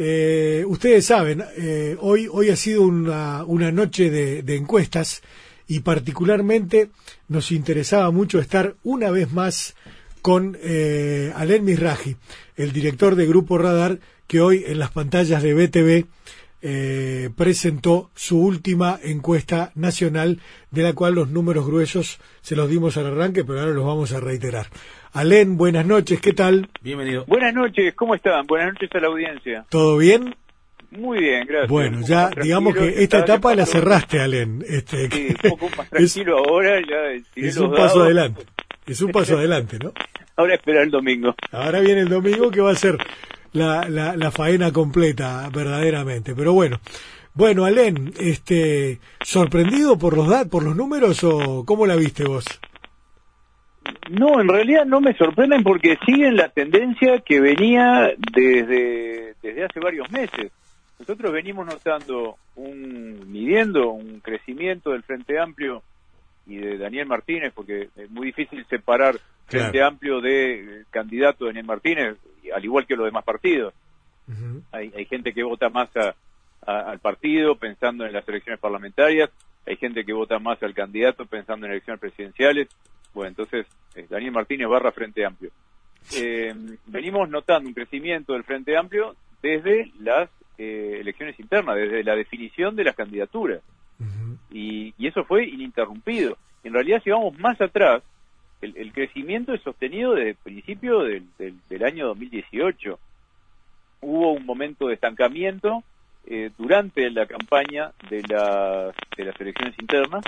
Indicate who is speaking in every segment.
Speaker 1: Eh, ustedes saben, eh, hoy, hoy ha sido una, una noche de, encuestas y particularmente nos interesaba mucho estar una vez más con eh, Alen Misraji, el director de Grupo Radar, que hoy en las pantallas de BTV eh, presentó su última encuesta nacional, de la cual los números gruesos se los dimos al arranque, pero ahora los vamos a reiterar. Alén, buenas noches, ¿qué tal?
Speaker 2: Bienvenido. Buenas noches, ¿cómo están? Buenas noches a la audiencia.
Speaker 1: ¿Todo bien?
Speaker 2: Muy bien, gracias.
Speaker 1: Bueno, ya digamos que esta etapa la cerraste, Alén.
Speaker 2: Este, sí, un poco más tranquilo ahora, ya
Speaker 1: Es un paso adelante, es un paso adelante, ¿no?
Speaker 2: Ahora espera el domingo.
Speaker 1: Ahora viene el domingo que va a ser la, la, la faena completa, verdaderamente. Pero bueno, bueno, Alén, este, ¿sorprendido por los, por los números o cómo la viste vos?
Speaker 2: No, en realidad no me sorprenden porque siguen la tendencia que venía desde, desde hace varios meses. Nosotros venimos notando un, midiendo un crecimiento del Frente Amplio y de Daniel Martínez, porque es muy difícil separar Frente Amplio de candidato Daniel Martínez, al igual que los demás partidos. hay, hay gente que vota más al partido pensando en las elecciones parlamentarias, hay gente que vota más al candidato pensando en elecciones presidenciales, bueno, entonces, eh, Daniel Martínez barra Frente Amplio. Eh, venimos notando un crecimiento del Frente Amplio desde las eh, elecciones internas, desde la definición de las candidaturas. y, eso fue ininterrumpido. En realidad, si vamos más atrás, el, crecimiento es sostenido desde el principio del, del, año 2018. Hubo un momento de estancamiento durante la campaña de, de las elecciones internas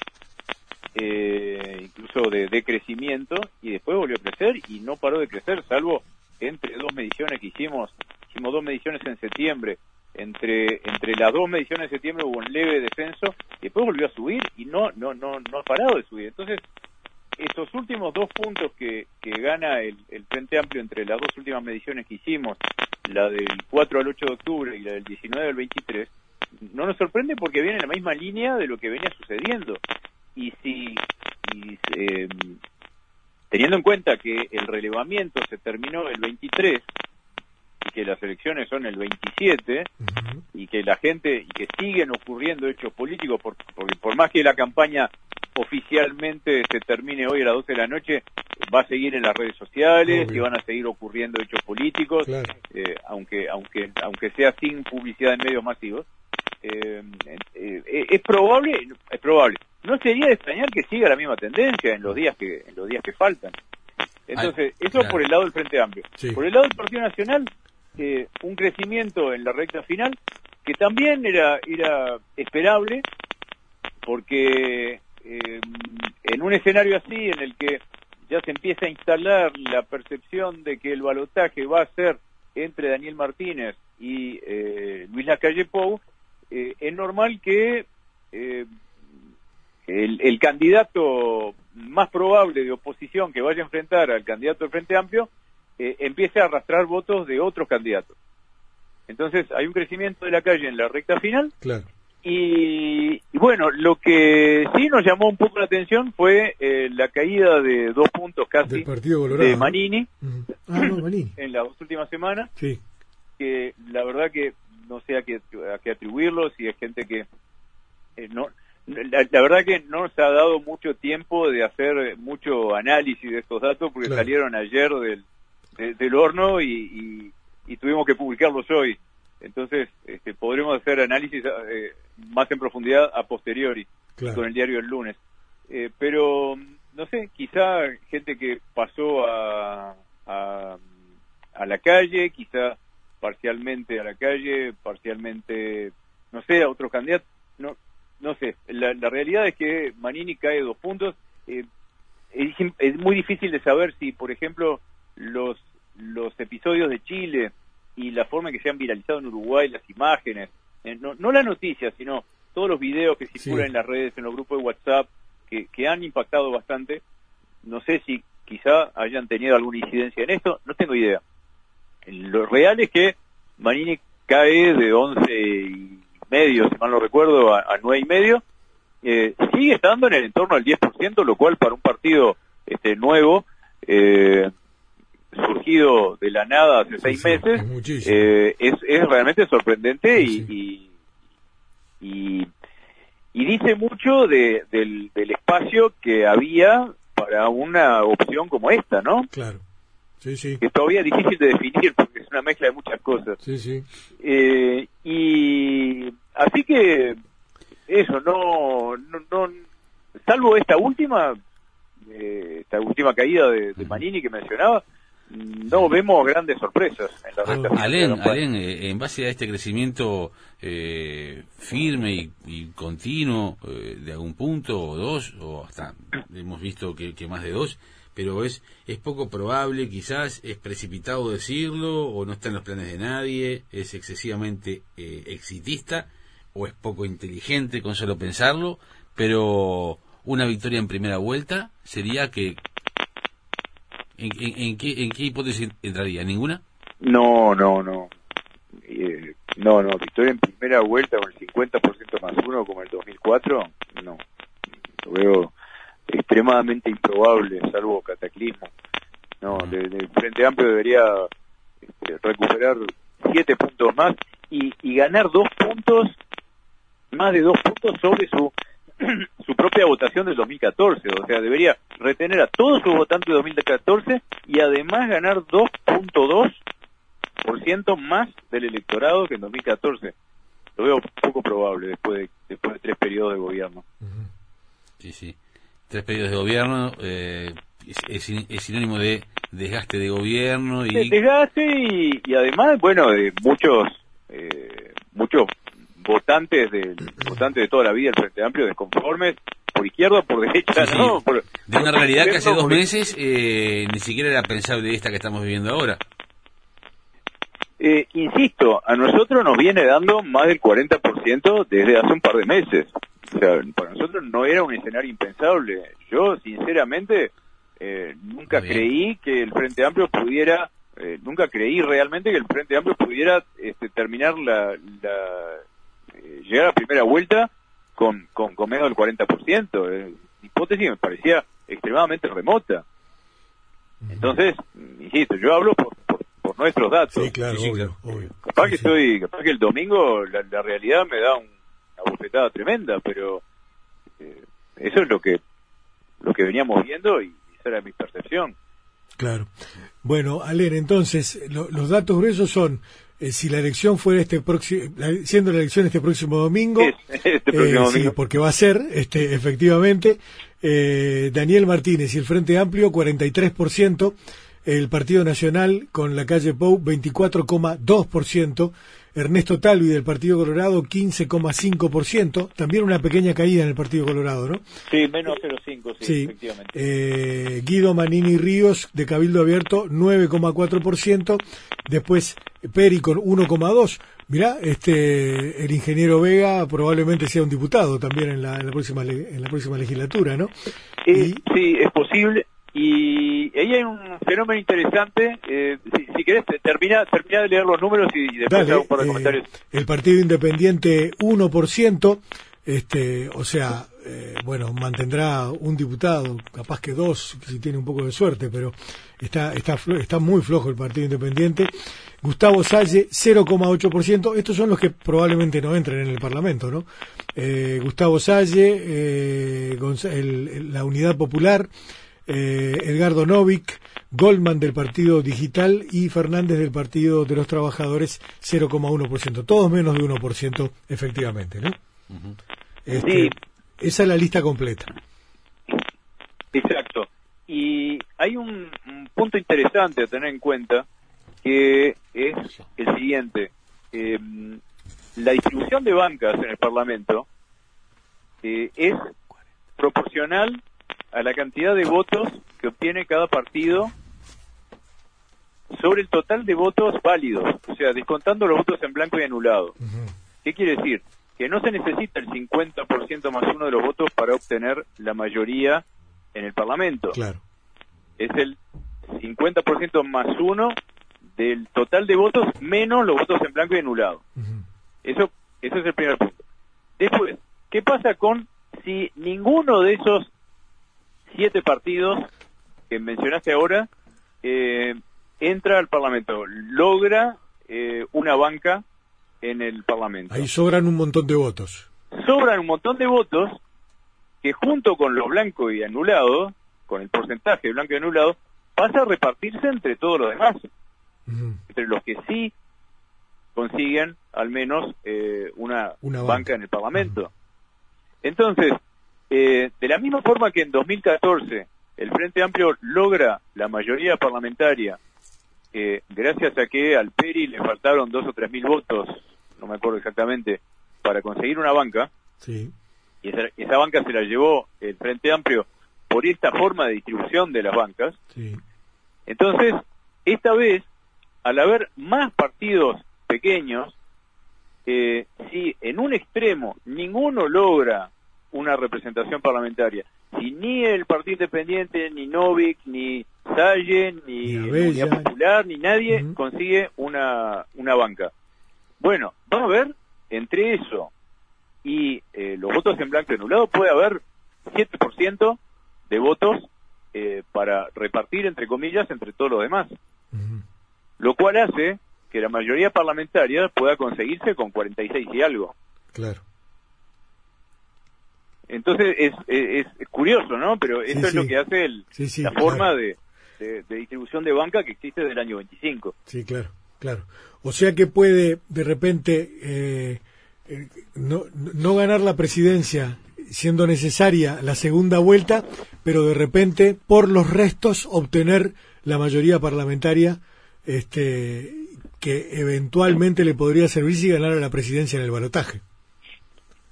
Speaker 2: eh, incluso de, de, crecimiento, y después volvió a crecer y no paró de crecer, salvo entre dos mediciones que hicimos, hicimos dos mediciones en septiembre, entre, entre las dos mediciones de septiembre hubo un leve descenso, y después volvió a subir y no, no, no, no ha parado de subir. Entonces, estos últimos dos puntos que, que gana el, el Frente Amplio entre las dos últimas mediciones que hicimos, la del 4 al 8 de octubre y la del 19 al 23, no nos sorprende porque viene en la misma línea de lo que venía sucediendo y si em, teniendo en cuenta que el relevamiento se terminó el 23 y que las elecciones son el 27 y que la gente y que siguen ocurriendo hechos políticos por, porque por más que la campaña oficialmente se termine hoy a las 12 de la noche va a seguir en las redes sociales y van a seguir ocurriendo hechos políticos eh, aunque aunque aunque sea sin publicidad en medios masivos. Eh, eh, es probable es probable no sería de extrañar que siga la misma tendencia en los días que en los días que faltan. Entonces, eso por el lado del Frente Amplio. Por el lado del Partido Nacional, eh, un crecimiento en la recta final que también era era esperable porque eh, en un escenario así en el que ya se empieza a instalar la percepción de que el balotaje va a ser entre Daniel Martínez y eh, Luis Lacalle Pou, eh, es normal que el, candidato más probable de oposición que vaya a enfrentar al candidato del Frente Amplio eh, empiece a arrastrar votos de otros candidatos. Entonces hay un crecimiento de la calle en la recta final.
Speaker 1: Claro.
Speaker 2: Y, bueno, lo que sí nos llamó un poco la atención fue eh, la caída de dos puntos casi de Manini,
Speaker 1: ah, Manini,
Speaker 2: en las dos últimas semanas.
Speaker 1: Sí.
Speaker 2: Que la verdad que no sé a qué, a qué atribuirlo, si es gente que eh, no la, verdad que no se ha dado mucho tiempo de hacer mucho análisis de estos datos porque salieron ayer del, del horno y, tuvimos que publicarlos hoy. Entonces, este, podremos hacer análisis eh, más en profundidad a posteriori con el diario el lunes. Eh, pero, no sé, quizá gente que pasó a, a, a la calle, quizá parcialmente a la calle, parcialmente, no sé, a otros candidatos. No, no sé, la, realidad es que Manini cae dos puntos. Eh, es, muy difícil de saber si, por ejemplo, los, los episodios de Chile y la forma en que se han viralizado en Uruguay las imágenes, eh, no, no la noticia, sino todos los videos que circulan en las redes, en los grupos de WhatsApp, que, que han impactado bastante. No sé si quizá hayan tenido alguna incidencia en esto, no tengo idea. Lo real es que Manini cae de 11 y medio, si mal no recuerdo, a, nueve y medio, eh, sigue estando en el entorno del 10%, lo cual para un partido este nuevo, eh, surgido de la nada hace seis meses, eh, es, es, realmente sorprendente y, y, y, dice mucho de, del, del espacio que había para una opción como esta, ¿no?
Speaker 1: Claro. Sí, sí.
Speaker 2: Que todavía es difícil de definir porque es una mezcla de muchas cosas.
Speaker 1: Sí, sí.
Speaker 2: Eh, y así que eso, no, no, no salvo esta última, eh, esta última caída de, de Manini que mencionaba, no vemos grandes sorpresas en la
Speaker 3: recta Alén, eh, en base a este crecimiento eh, firme y, continuo eh, de algún punto o dos, o hasta hemos visto que, más de dos, pero es, es poco probable, quizás es precipitado decirlo, o no está en los planes de nadie, es excesivamente exitista, o es poco inteligente con solo pensarlo, pero una victoria en primera vuelta sería que ¿En, qué, ¿En, qué, hipótesis entraría? ¿Ninguna?
Speaker 2: No, no, no. Eh, no, no. Victoria en primera vuelta con el 50% más uno como el 2004, no. Lo veo extremadamente improbable, salvo cataclismo. No, el Frente Amplio debería este, recuperar siete puntos más y, y ganar dos puntos, más de dos puntos sobre su su propia votación del 2014, o sea, debería retener a todos sus votantes de 2014 y además ganar 2.2% más del electorado que en 2014. Lo veo poco probable después de, después de tres periodos de gobierno.
Speaker 3: Sí, sí. Tres periodos de gobierno eh, es, sinónimo de desgaste de gobierno y...
Speaker 2: Desgaste y, y además, bueno, de muchos... Eh, muchos votantes de votantes de toda la vida del Frente Amplio desconformes por izquierda por derecha, ¿no?
Speaker 3: de una realidad que hace dos meses eh, ni siquiera era pensable esta que estamos viviendo ahora.
Speaker 2: Eh, insisto, a nosotros nos viene dando más del 40% desde hace un par de meses. O sea, para nosotros no era un escenario impensable. Yo, sinceramente, eh, nunca creí que el Frente Amplio pudiera, nunca creí realmente que el Frente Amplio pudiera este, terminar la, eh, llegar a la primera vuelta con, con, menos del 40%. Eh, hipótesis me parecía extremadamente remota. Entonces, insisto, yo hablo por, por, nuestros datos.
Speaker 1: Sí, claro,
Speaker 2: Capaz que estoy, capaz que el domingo la, realidad me da una tremenda, pero eh, eso es lo que lo que veníamos viendo y esa era mi percepción.
Speaker 1: Claro. Bueno, Aler, entonces, los datos gruesos son eh, si la elección fuera este próximo, siendo la elección este próximo domingo,
Speaker 2: este próximo
Speaker 1: eh,
Speaker 2: domingo.
Speaker 1: porque va a ser, este, efectivamente, eh, Daniel Martínez y el Frente Amplio 43%, el Partido Nacional con la calle Pou 24,2%, Ernesto Talvi del Partido Colorado 15,5%, también una pequeña caída en el Partido Colorado, ¿no?
Speaker 2: Sí, menos 0,5, sí, efectivamente.
Speaker 1: Eh, Guido Manini Ríos de Cabildo Abierto 9,4%, después Peri con 1,2%. Mirá, este, el ingeniero Vega probablemente sea un diputado también en la, en la próxima en la próxima legislatura, ¿no?
Speaker 2: Sí, sí, es posible. Y ahí hay un fenómeno interesante. Eh, si, si, querés, termina, termina de leer los números y después hago un par de eh, comentarios.
Speaker 1: El Partido Independiente 1%, este, o sea, eh, bueno, mantendrá un diputado, capaz que dos, si tiene un poco de suerte, pero está, está, está muy flojo el Partido Independiente. Gustavo Salle, 0,8%. Estos son los que probablemente no entren en el Parlamento, ¿no? Gustavo Salle, la Unidad Popular, eh, Edgardo Novik, Goldman del Partido Digital y Fernández del Partido de los Trabajadores 0,1%, todos menos de 1% efectivamente, ¿no? Este, esa es la lista completa.
Speaker 2: Exacto. Y hay un, punto interesante a tener en cuenta que es el siguiente. Em, la distribución de bancas en el Parlamento eh, es proporcional a la cantidad de votos que obtiene cada partido sobre el total de votos válidos, o sea, descontando los votos en blanco y anulado. ¿Qué quiere decir? Que no se necesita el 50% más uno de los votos para obtener la mayoría en el Parlamento.
Speaker 1: Claro.
Speaker 2: Es el 50% más uno del total de votos menos los votos en blanco y anulado. Eso, eso es el primer punto. Después, ¿qué pasa con si ninguno de esos siete partidos que mencionaste ahora eh, entra al Parlamento, logra eh, una banca en el Parlamento.
Speaker 1: Ahí sobran un montón de votos.
Speaker 2: Sobran un montón de votos que junto con los blancos y anulados, con el porcentaje de blanco y anulado, pasa a repartirse entre todos los demás. Entre los que sí consiguen al menos eh, una, banca. en el Parlamento. Entonces, eh, de la misma forma que en 2014 el Frente Amplio logra la mayoría parlamentaria, eh, gracias a que al PERI le faltaron dos o tres mil votos, no me acuerdo exactamente, para conseguir una banca,
Speaker 1: sí.
Speaker 2: y esa, esa, banca se la llevó el Frente Amplio por esta forma de distribución de las bancas.
Speaker 1: Sí.
Speaker 2: Entonces, esta vez, al haber más partidos pequeños, eh, si en un extremo ninguno logra una representación parlamentaria, si ni el Partido Independiente, ni Novik, ni Salle, ni, ni Popular, ni nadie consigue una, una banca. Bueno, vamos a ver, entre eso y eh, los votos en blanco y anulado puede haber 7% de votos eh, para repartir, entre comillas, entre todos los demás. Lo cual hace que la mayoría parlamentaria pueda conseguirse con 46 y algo.
Speaker 1: Claro.
Speaker 2: Entonces es, es, curioso, ¿no? Pero eso es lo que hace el, la forma de, de, distribución de banca que existe desde el año 25.
Speaker 1: Sí, claro, claro. O sea que puede de repente eh, eh, no, no ganar la presidencia siendo necesaria la segunda vuelta, pero de repente por los restos obtener la mayoría parlamentaria este que eventualmente le podría servir si ganara la presidencia en el balotaje.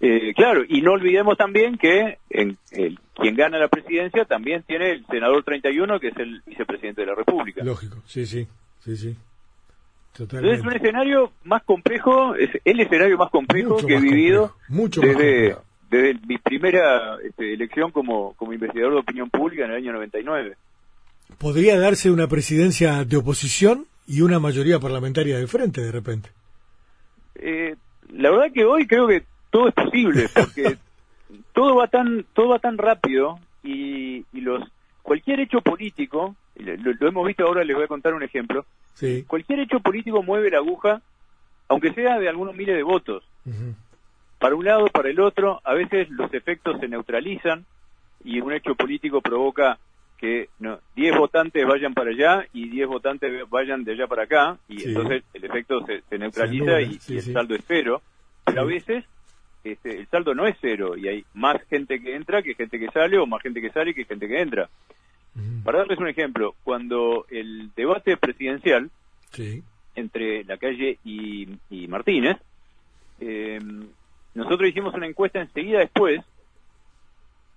Speaker 2: Eh, claro, y no olvidemos también que el, quien gana la presidencia también tiene el senador 31, que es el vicepresidente de la República.
Speaker 1: Lógico, sí, sí, sí, sí.
Speaker 2: Entonces es un escenario más complejo, es el escenario más complejo que he vivido
Speaker 1: mucho
Speaker 2: desde, desde mi primera este, elección como, como investigador de opinión pública en el año 99.
Speaker 1: ¿Podría darse una presidencia de oposición y una mayoría parlamentaria de frente de repente.
Speaker 2: Eh, la verdad que hoy creo que todo es posible porque todo va tan todo va tan rápido y, los cualquier hecho político lo, hemos visto ahora les voy a contar un ejemplo.
Speaker 1: Sí.
Speaker 2: cualquier hecho político mueve la aguja aunque sea de algunos miles de votos. Para un lado para el otro a veces los efectos se neutralizan y un hecho político provoca que no, 10 votantes vayan para allá y 10 votantes vayan de allá para acá y entonces el efecto se, neutraliza y, el saldo es cero, pero a veces este, el saldo no es cero y hay más gente que entra que gente que sale o más gente que sale que gente que entra. Para darles un ejemplo, cuando el debate presidencial entre la calle y, Martínez, eh, nosotros hicimos una encuesta enseguida después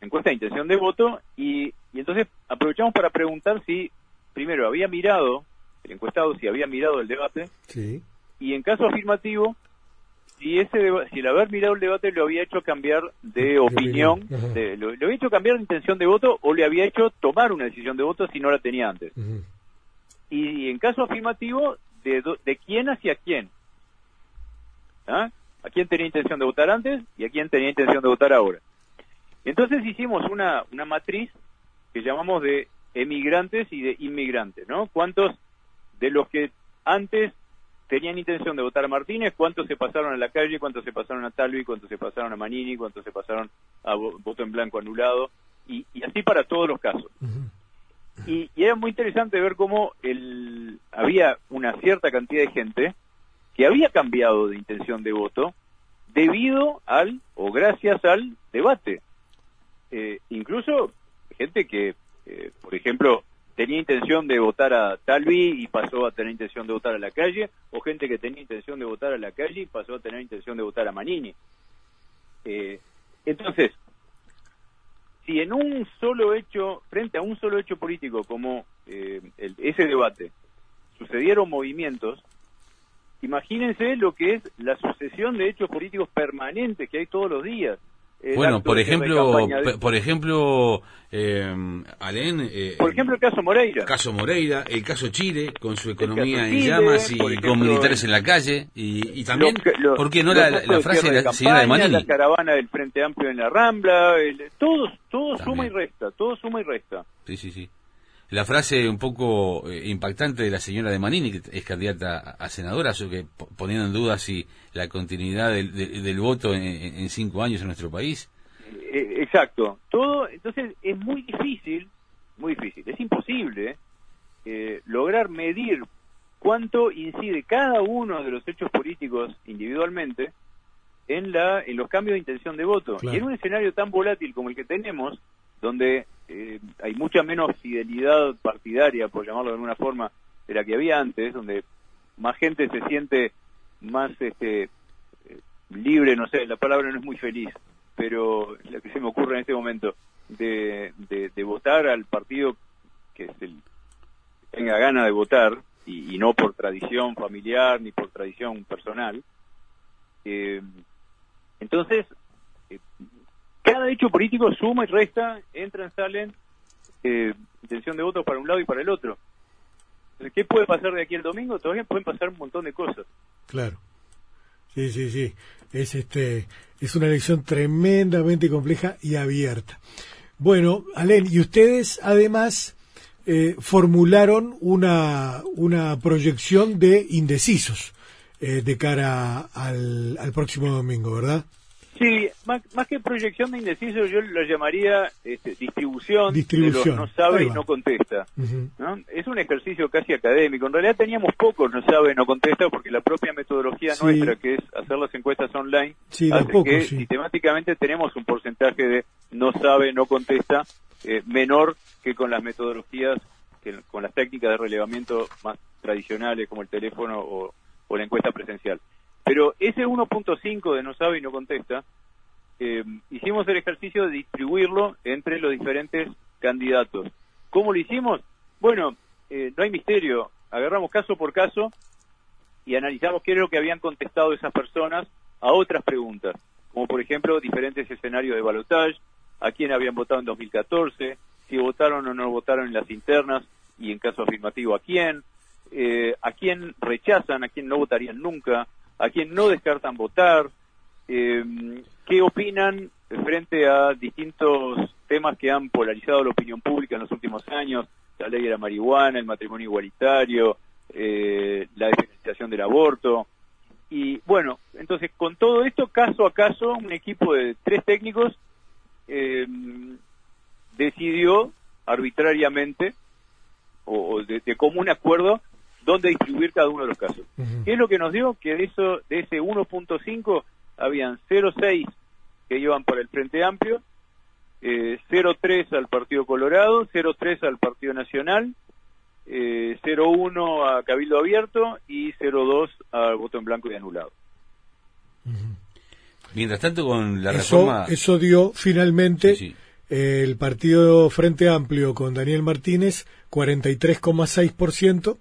Speaker 2: encuesta de intención de voto y, y entonces aprovechamos para preguntar si primero había mirado el encuestado si había mirado el debate y en caso afirmativo si ese si el haber mirado el debate lo había hecho cambiar de opinión de, lo, había hecho cambiar de intención de voto o le había hecho tomar una decisión de voto si no la tenía antes. Y, en caso afirmativo de, de quién hacia quién. ¿Ah? a quién tenía intención de votar antes y a quién tenía intención de votar ahora entonces hicimos una, una matriz que llamamos de emigrantes y de inmigrantes, ¿no? ¿Cuántos de los que antes tenían intención de votar a Martínez, cuántos se pasaron a la calle, cuántos se pasaron a Talvi, cuántos se pasaron a Manini, cuántos se pasaron a voto en blanco anulado, y, así para todos los casos. y, y, era muy interesante ver cómo el, había una cierta cantidad de gente que había cambiado de intención de voto debido al o gracias al debate. Eh, incluso gente que, eh, por ejemplo, tenía intención de votar a Talvi y pasó a tener intención de votar a la calle, o gente que tenía intención de votar a la calle y pasó a tener intención de votar a Manini. Eh, entonces, si en un solo hecho, frente a un solo hecho político como ese debate, sucedieron movimientos, imagínense lo que es la sucesión de hechos políticos permanentes que hay todos los días.
Speaker 3: Bueno, por ejemplo, por ejemplo, eh, Alén.
Speaker 2: Eh, por ejemplo, el caso Moreira.
Speaker 3: Caso Moreira, el caso Chile, con su economía en llamas y con militares en la calle. Y, también, ¿por qué no la, frase de la señora de Manini?
Speaker 2: La caravana del Frente Amplio en la Rambla, todo, todo suma y resta, todo suma y resta.
Speaker 3: Sí, sí, sí. La frase un poco eh, impactante de la señora de Manini, que es candidata a, senadora, que poniendo en duda si la continuidad del, del, voto en, cinco años en nuestro país.
Speaker 2: Eh, exacto. Todo, entonces es muy difícil, muy difícil, es imposible eh, lograr medir cuánto incide cada uno de los hechos políticos individualmente en, la, en los cambios de intención de voto. Y en un escenario tan volátil como el que tenemos, donde eh, hay mucha menos fidelidad partidaria, por llamarlo de alguna forma, de la que había antes, donde más gente se siente más este, eh, libre, no sé, la palabra no es muy feliz, pero lo que se me ocurre en este momento, de, de, votar al partido que es el, tenga ganas de votar, y, no por tradición familiar ni por tradición personal, eh, entonces, eh, cada hecho político suma y resta, entran, salen, eh, intención de voto para un lado y para el otro. ¿Qué puede pasar de aquí el domingo? Todavía pueden pasar un montón de cosas.
Speaker 1: Claro. Sí, sí, sí. Es este es una elección tremendamente compleja y abierta. Bueno, Alen, y ustedes además eh, formularon una, una proyección de indecisos. Eh, de cara al, próximo domingo, ¿verdad?
Speaker 2: Sí, más, que proyección de indeciso, yo lo llamaría este, distribución, distribución, de los no sabe y no contesta. Es un ejercicio casi académico. En realidad teníamos pocos no sabe y no contesta porque la propia metodología nuestra, que es hacer las encuestas online, hace que sistemáticamente tenemos un porcentaje de no sabe, no contesta eh, menor que con las metodologías, que con las técnicas de relevamiento más tradicionales como el teléfono o, o la encuesta presencial. Pero ese 1.5 de no sabe y no contesta, eh, hicimos el ejercicio de distribuirlo entre los diferentes candidatos. ¿Cómo lo hicimos? Bueno, eh, no hay misterio. Agarramos caso por caso y analizamos qué es lo que habían contestado esas personas a otras preguntas, como por ejemplo diferentes escenarios de balotage, a quién habían votado en 2014, si votaron o no votaron en las internas y en caso afirmativo a quién, eh, a quién rechazan, a quién no votarían nunca, a quién no descartan votar, eh, qué opinan frente a distintos temas que han polarizado la opinión pública en los últimos años, la ley de la marihuana, el matrimonio igualitario, eh, la diferenciación del aborto. Y bueno, entonces con todo esto, caso a caso, un equipo de tres técnicos decidió arbitrariamente o, de, común acuerdo dónde distribuir cada uno de los casos. ¿Qué es lo que nos dio? Que de, eso, de ese 1.5 habían 0.6 que iban por el Frente Amplio, eh, 0.3 al Partido Colorado, 0.3 al Partido Nacional, eh, 0.1 a Cabildo Abierto y 0.2 al voto en blanco y anulado.
Speaker 3: Mientras tanto, con la
Speaker 1: eso,
Speaker 3: reforma...
Speaker 1: Eso dio finalmente el Partido Frente Amplio con Daniel Martínez 43,6%,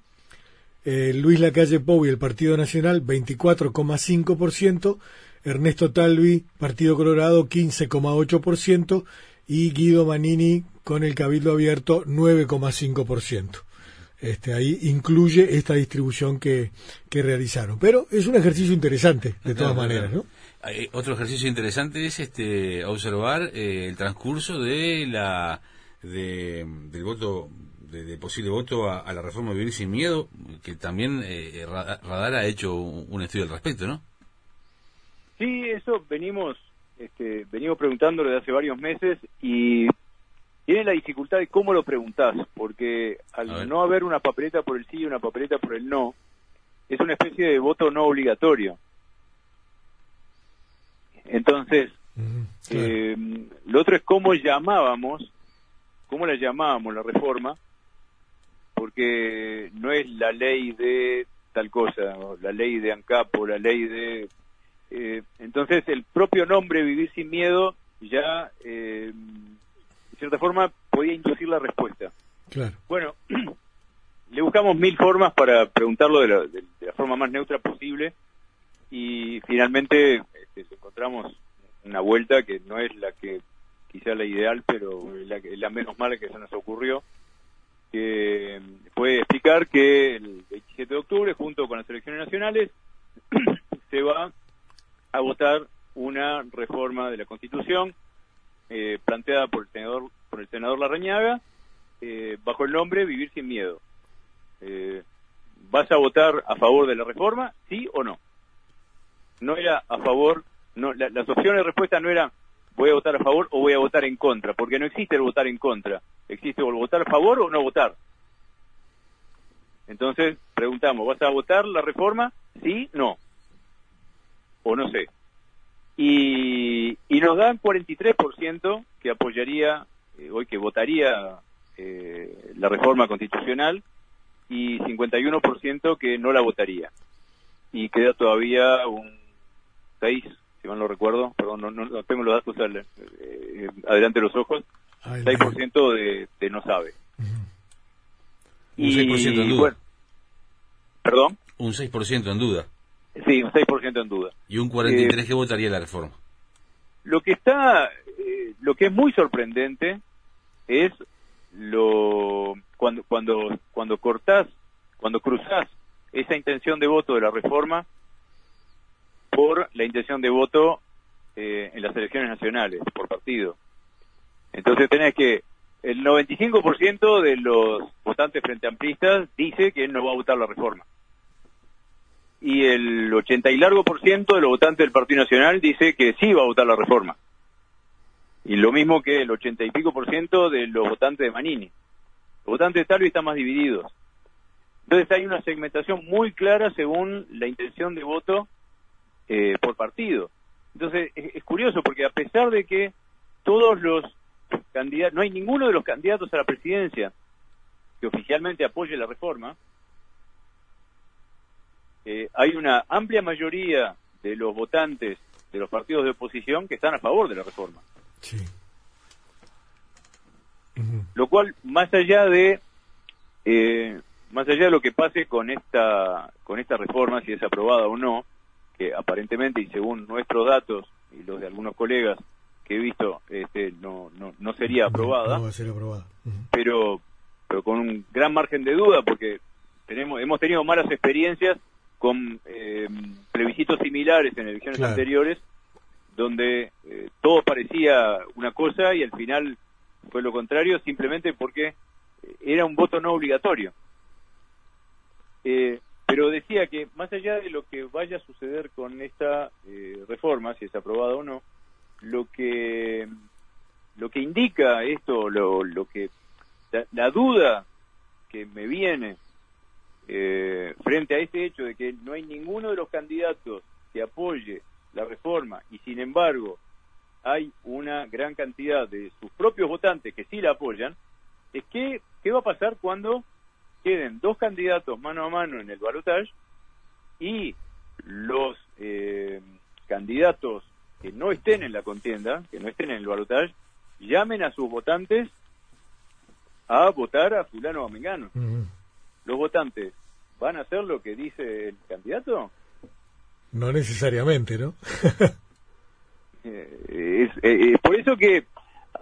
Speaker 1: eh, Luis Lacalle Pou y el Partido Nacional 24,5%, Ernesto Talvi, Partido Colorado 15,8% y Guido Manini con el Cabildo Abierto 9,5%. Este, ahí incluye esta distribución que, que realizaron. Pero es un ejercicio interesante, de todas maneras, ¿no?
Speaker 3: otro ejercicio interesante es este observar eh, el transcurso de la de, del voto de, posible voto a, la reforma de Vivir sin Miedo, que también eh, Radar ha hecho un, estudio al respecto, ¿no?
Speaker 2: Sí, eso venimos, este, venimos preguntándolo desde hace varios meses y tiene la dificultad de cómo lo preguntás, porque al no haber una papeleta por el sí y una papeleta por el no, es una especie de voto no obligatorio. Entonces, eh, lo otro es cómo llamábamos, cómo la llamábamos la reforma, porque no es la ley de tal cosa, la ley de ANCAP o la ley de... Eh, entonces el propio nombre Vivir sin Miedo ya, eh, de cierta forma, podía inducir la respuesta.
Speaker 1: Claro.
Speaker 2: Bueno, le buscamos mil formas para preguntarlo de la, de, la forma más neutra posible y finalmente este, encontramos una vuelta que no es la que quizá la ideal, pero la, la menos mala que se nos ocurrió que puede explicar que el 27 de octubre, junto con las elecciones nacionales, se va a votar una reforma de la Constitución eh, planteada por el senador por el senador Larrañaga eh, bajo el nombre Vivir sin Miedo. Eh, ¿Vas a votar a favor de la reforma? ¿Sí o no? No era a favor, no, las opciones de respuesta no eran voy a votar a favor o voy a votar en contra, porque no existe el votar en contra, existe el votar a favor o no votar. Entonces preguntamos, ¿vas a votar la reforma? Sí, no. O no sé. Y, y nos dan 43% que apoyaría, eh, hoy que votaría eh, la reforma constitucional y 51% que no la votaría. Y queda todavía un 6, si mal no recuerdo, perdón, no, tengo los datos eh, adelante de los ojos, 6% de, de no sabe.
Speaker 3: Un 6% en duda.
Speaker 2: ¿Perdón?
Speaker 3: Un 6% en duda.
Speaker 2: Sí, un 6% en duda.
Speaker 3: Y un 43% eh, que votaría la reforma.
Speaker 2: Lo que está, eh, lo que es muy sorprendente es lo cuando cuando cuando cortás, cuando cruzás esa intención de voto de la reforma por la intención de voto eh, en las elecciones nacionales por partido. Entonces tenés que el 95% de los votantes frente amplistas dice que no va a votar la reforma. Y el 80 y largo por ciento de los votantes del Partido Nacional dice que sí va a votar la reforma. Y lo mismo que el 80 y pico por ciento de los votantes de Manini. Los votantes de Talvi están más divididos. Entonces hay una segmentación muy clara según la intención de voto eh, por partido. Entonces es curioso porque a pesar de que todos los no hay ninguno de los candidatos a la presidencia que oficialmente apoye la reforma. Eh, hay una amplia mayoría de los votantes de los partidos de oposición que están a favor de la reforma. Lo cual, más allá de eh, más allá de lo que pase con esta con esta reforma, si es aprobada o no, que aparentemente y según nuestros datos y los de algunos colegas que he visto este, no, no, no sería aprobada.
Speaker 1: No va a ser aprobada.
Speaker 2: pero, pero con un gran margen de duda porque tenemos hemos tenido malas experiencias con eh, plebiscitos similares en elecciones anteriores donde eh, todo parecía una cosa y al final fue lo contrario simplemente porque era un voto no obligatorio. Eh, pero decía que más allá de lo que vaya a suceder con esta reforma, si es aprobada o no, lo que lo que indica esto, lo, lo que la, duda que me viene eh, frente a este hecho de que no hay ninguno de los candidatos que apoye la reforma y sin embargo hay una gran cantidad de sus propios votantes que sí la apoyan, es que qué va a pasar cuando queden dos candidatos mano a mano en el balotaje y los eh, candidatos que no estén en la contienda, que no estén en el balotaje, llamen a sus votantes a votar a fulano o a mengano. ¿Los votantes van a hacer lo que dice el candidato?
Speaker 1: No necesariamente, ¿no?
Speaker 2: Eh, es, eh, por eso que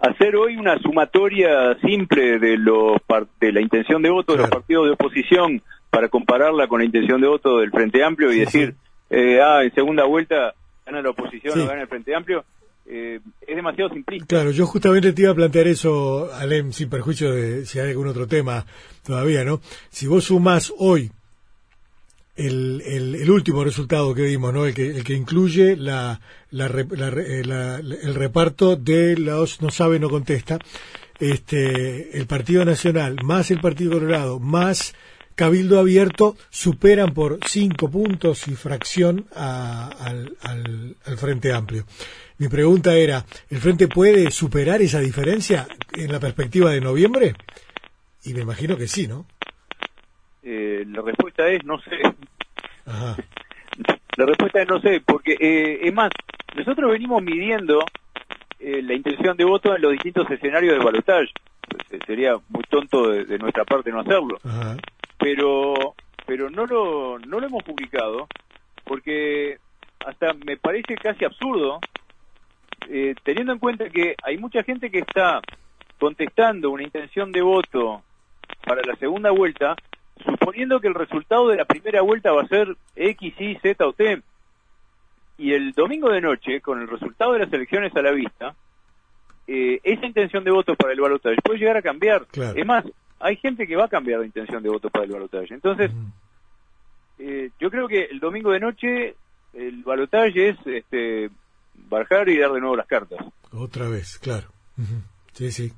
Speaker 2: hacer hoy una sumatoria simple de los de la intención de voto de los partidos de oposición para compararla con la intención de voto del Frente Amplio y decir, Eh, ah, en segunda vuelta gana la oposición o gana el Frente Amplio, eh, es demasiado simplista.
Speaker 1: Claro, yo justamente te iba a plantear eso, Alem, sin perjuicio de si hay algún otro tema todavía, ¿no? Si vos sumás hoy el, el, último resultado que vimos, ¿no? El que, el que incluye la, la, eh, el reparto de los no sabe, no contesta, este, el Partido Nacional, más el Partido Colorado, más Cabildo Abierto superan por cinco puntos y fracción al, Frente Amplio. Mi pregunta era, ¿el Frente puede superar esa diferencia en la perspectiva de noviembre? Y me imagino que sí, ¿no?
Speaker 2: Eh, la respuesta es no sé. La respuesta es no sé, porque eh, es más, nosotros venimos midiendo eh, la intención de voto en los distintos escenarios de balotaje. Pues, sería muy tonto de, de, nuestra parte no hacerlo. Ajá pero pero no lo no lo hemos publicado porque hasta me parece casi absurdo eh, teniendo en cuenta que hay mucha gente que está contestando una intención de voto para la segunda vuelta suponiendo que el resultado de la primera vuelta va a ser X, Y, Z o T y el domingo de noche con el resultado de las elecciones a la vista eh, esa intención de voto para el balotaje puede llegar a cambiar.
Speaker 1: Claro.
Speaker 2: Es más, hay gente que va a cambiar de intención de voto para el balotaje. Entonces, eh, yo creo que el domingo de noche el balotaje es este, bajar y dar de nuevo las cartas.
Speaker 1: Otra vez, claro. Sí, sí.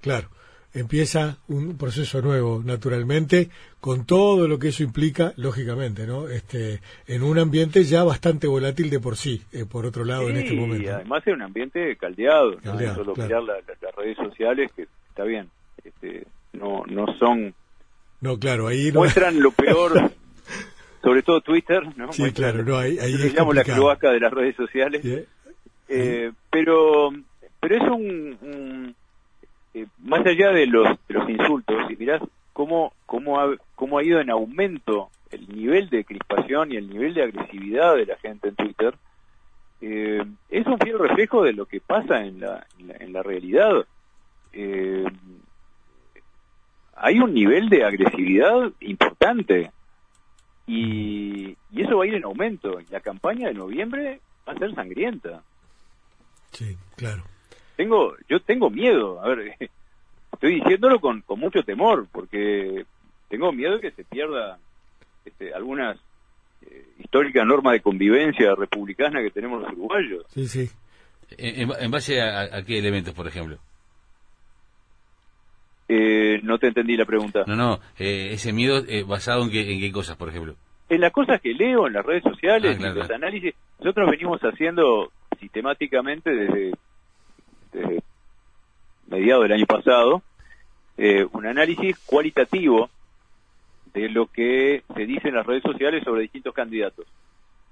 Speaker 1: Claro. Empieza un proceso nuevo, naturalmente, con todo lo que eso implica, lógicamente, ¿no? Este, en un ambiente ya bastante volátil de por sí, eh, por otro lado, en este momento.
Speaker 2: Y además es un ambiente caldeado, ¿no?
Speaker 1: Caldeado,
Speaker 2: solo
Speaker 1: claro.
Speaker 2: mirar la- la- las redes sociales, que está bien, este, no, no son,
Speaker 1: No, claro, ahí no.
Speaker 2: muestran lo peor, sobre todo Twitter, ¿no?
Speaker 1: Sí,
Speaker 2: Muestran-
Speaker 1: claro, no, ahí, ahí es
Speaker 2: llamo la cloaca de las redes sociales.
Speaker 1: ¿Eh?
Speaker 2: Eh, pero pero es un, un- eh, más allá de los de los insultos si mirás cómo cómo ha, cómo ha ido en aumento el nivel de crispación y el nivel de agresividad de la gente en Twitter eh, es un fiel reflejo de lo que pasa en la en la, en la realidad. Eh, hay un nivel de agresividad importante y, y eso va a ir en aumento. La campaña de noviembre va a ser sangrienta.
Speaker 1: Sí, claro.
Speaker 2: Tengo yo tengo miedo a ver estoy diciéndolo con, con mucho temor porque tengo miedo de que se pierda este, algunas eh, históricas normas de convivencia republicana que tenemos los uruguayos
Speaker 1: Sí, sí.
Speaker 3: En, en- base a, a qué elementos, por ejemplo?
Speaker 2: Eh, no te entendí la pregunta
Speaker 3: No, no, eh, ese miedo eh, basado en qué, en qué cosas, por ejemplo.
Speaker 2: en las cosas que leo en las redes sociales
Speaker 3: Ah, claro,
Speaker 2: en los
Speaker 3: claro.
Speaker 2: análisis nosotros venimos haciendo sistemáticamente desde, desde mediados del año pasado eh, un análisis cualitativo de lo que se dice en las redes sociales sobre distintos candidatos.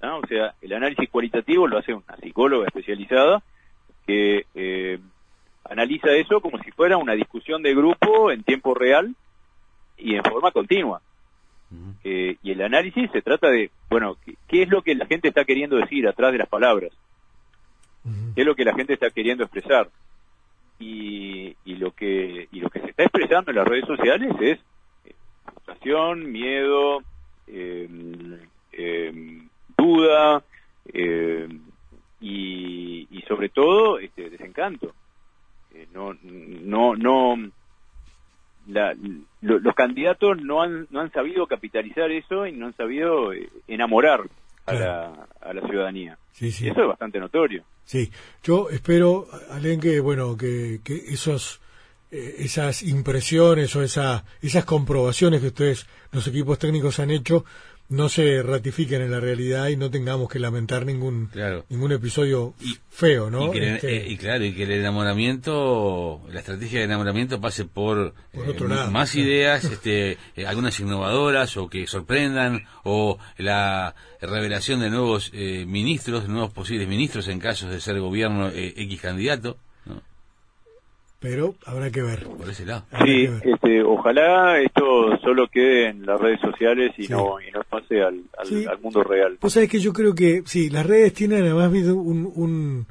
Speaker 2: ¿no? O sea, el análisis cualitativo lo hace una psicóloga especializada que eh, analiza eso como si fuera una discusión de grupo en tiempo real y en forma continua. Eh, y el análisis se trata de, bueno, ¿qué, qué es lo que la gente está queriendo decir atrás de las palabras?
Speaker 1: Ujú.
Speaker 2: ¿Qué es lo que la gente está queriendo expresar? Y, y lo que y lo que se está expresando en las redes sociales es eh, frustración, miedo, eh, eh, duda eh, y, y sobre todo este, desencanto. Eh, no, no, no, la- lo- los candidatos no han, no han sabido capitalizar eso y no han sabido eh, enamorar a, la, a la ciudadanía.
Speaker 1: Sí, sí.
Speaker 2: Y eso es bastante notorio.
Speaker 1: Sí, yo espero, Alen, que bueno, que, que esos eh, esas impresiones o esa, esas comprobaciones que ustedes, los equipos técnicos han hecho, no se ratifiquen en la realidad y no tengamos que lamentar ningún
Speaker 3: Claro.
Speaker 1: ningún episodio
Speaker 3: Y-
Speaker 1: feo, ¿no?
Speaker 3: Y, que el-
Speaker 1: Este,
Speaker 3: eh, y claro, y que el enamoramiento, la estrategia de enamoramiento pase por,
Speaker 1: Por
Speaker 3: eh,
Speaker 1: lado,
Speaker 3: más
Speaker 1: claro.
Speaker 3: ideas, este, eh, algunas innovadoras o que sorprendan, o la revelación de nuevos eh, ministros, nuevos posibles ministros en casos de ser gobierno eh, X candidato.
Speaker 1: Pero habrá que ver.
Speaker 3: por ese lado.
Speaker 2: Sí, este, ojalá esto solo quede en las redes sociales y
Speaker 1: Sí.
Speaker 2: no y no pase al, al,
Speaker 1: Sí.
Speaker 2: al mundo real.
Speaker 1: Vos sabés que yo creo que sí, las redes tienen además un, un,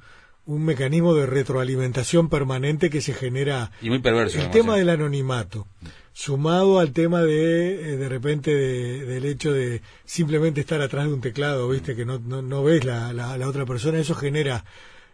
Speaker 1: un mecanismo de retroalimentación permanente que se genera
Speaker 3: Y muy perverso.
Speaker 1: el tema
Speaker 3: ¿eh?
Speaker 1: del anonimato sumado al tema de eh, de repente de- del hecho de simplemente estar atrás de un teclado viste que no, no, no ves la, la, la otra persona eso genera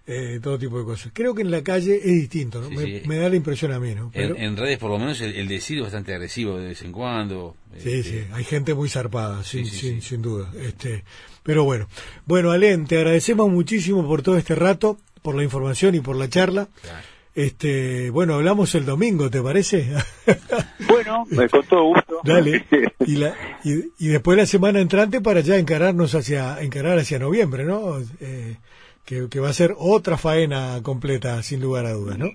Speaker 1: eh, todo tipo de cosas creo que en la calle es distinto ¿no?
Speaker 3: Sí,
Speaker 1: me,
Speaker 3: sí.
Speaker 1: me da la impresión a mí ¿no? Pero-
Speaker 3: En, en redes, por lo menos, el, el decir es bastante agresivo de vez en cuando.
Speaker 1: Sí,
Speaker 3: este,
Speaker 1: sí, hay gente muy zarpada, sin,
Speaker 3: sí,
Speaker 1: sin,
Speaker 3: sí.
Speaker 1: sin duda. Este, pero bueno, bueno, Alen, te agradecemos muchísimo por todo este rato, por la información y por la charla.
Speaker 3: claro.
Speaker 1: Este, bueno, hablamos el domingo, ¿te parece?
Speaker 2: Bueno, con todo gusto.
Speaker 1: Dale. Y, la, y, y después la semana entrante para ya encararnos hacia, encarar hacia noviembre, ¿no? Eh, que, que va a ser otra faena completa, sin lugar a dudas, ¿no?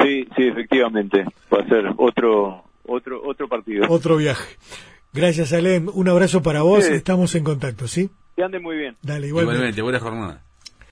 Speaker 2: sí, sí, efectivamente. Va a ser otro otro otro partido.
Speaker 1: Otro viaje. Gracias, Alen. Un abrazo para vos.
Speaker 2: Sí.
Speaker 1: Estamos en contacto, ¿sí?
Speaker 2: Que ande muy bien.
Speaker 1: Dale, igualmente.
Speaker 3: Igualmente, buena jornada.